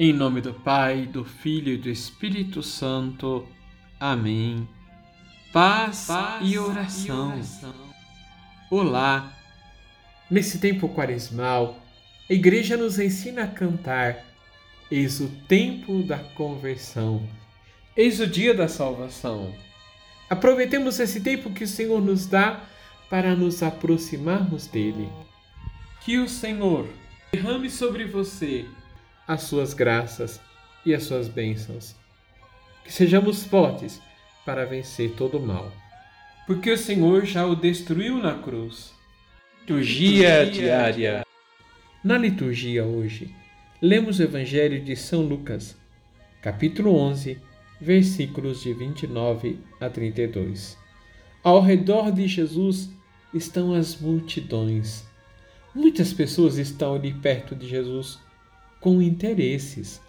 Em nome do Pai, do Filho e do Espírito Santo. Amém. Paz, Paz e, oração. e oração. Olá! Nesse tempo quaresmal, a Igreja nos ensina a cantar: Eis o tempo da conversão, eis o dia da salvação. Aproveitemos esse tempo que o Senhor nos dá para nos aproximarmos dele. Que o Senhor derrame sobre você as suas graças e as suas bênçãos. Que sejamos fortes para vencer todo o mal, porque o Senhor já o destruiu na cruz. Liturgia diária. Na liturgia hoje, lemos o Evangelho de São Lucas, capítulo 11, versículos de 29 a 32. Ao redor de Jesus estão as multidões. Muitas pessoas estão ali perto de Jesus com interesses.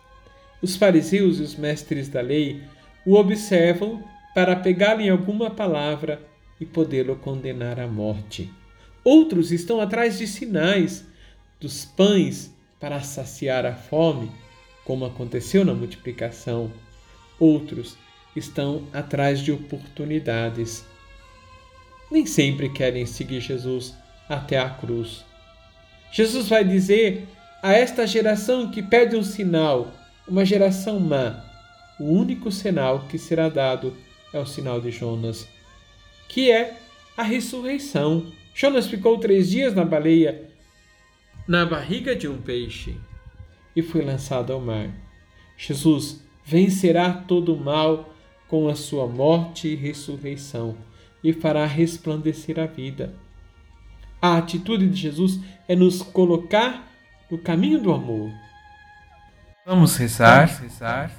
Os fariseus e os mestres da lei o observam para pegá-lo alguma palavra e podê-lo condenar à morte. Outros estão atrás de sinais dos pães para saciar a fome, como aconteceu na multiplicação. Outros estão atrás de oportunidades. Nem sempre querem seguir Jesus até a cruz. Jesus vai dizer a esta geração que pede um sinal, uma geração má, o único sinal que será dado é o sinal de Jonas, que é a ressurreição. Jonas ficou três dias na baleia, na barriga de um peixe, e foi lançado ao mar. Jesus vencerá todo o mal com a sua morte e ressurreição e fará resplandecer a vida. A atitude de Jesus é nos colocar no caminho do amor. Vamos rezar. Vamos rezar.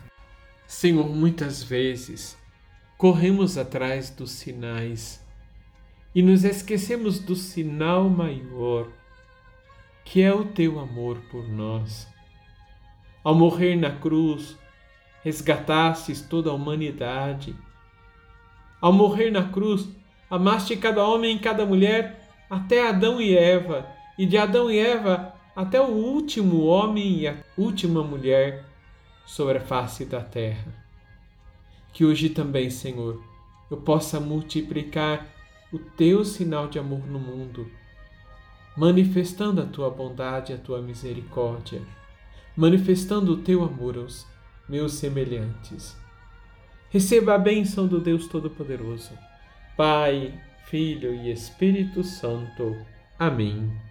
Senhor, muitas vezes corremos atrás dos sinais e nos esquecemos do sinal maior, que é o teu amor por nós. Ao morrer na cruz, resgatastes toda a humanidade. Ao morrer na cruz, amaste cada homem e cada mulher, até Adão e Eva, e de Adão e Eva até o último homem e a última mulher sobre a face da terra. Que hoje também, Senhor, eu possa multiplicar o teu sinal de amor no mundo, manifestando a tua bondade e a tua misericórdia, manifestando o teu amor aos meus semelhantes. Receba a bênção do Deus Todo-Poderoso, Pai, Filho e Espírito Santo. Amém.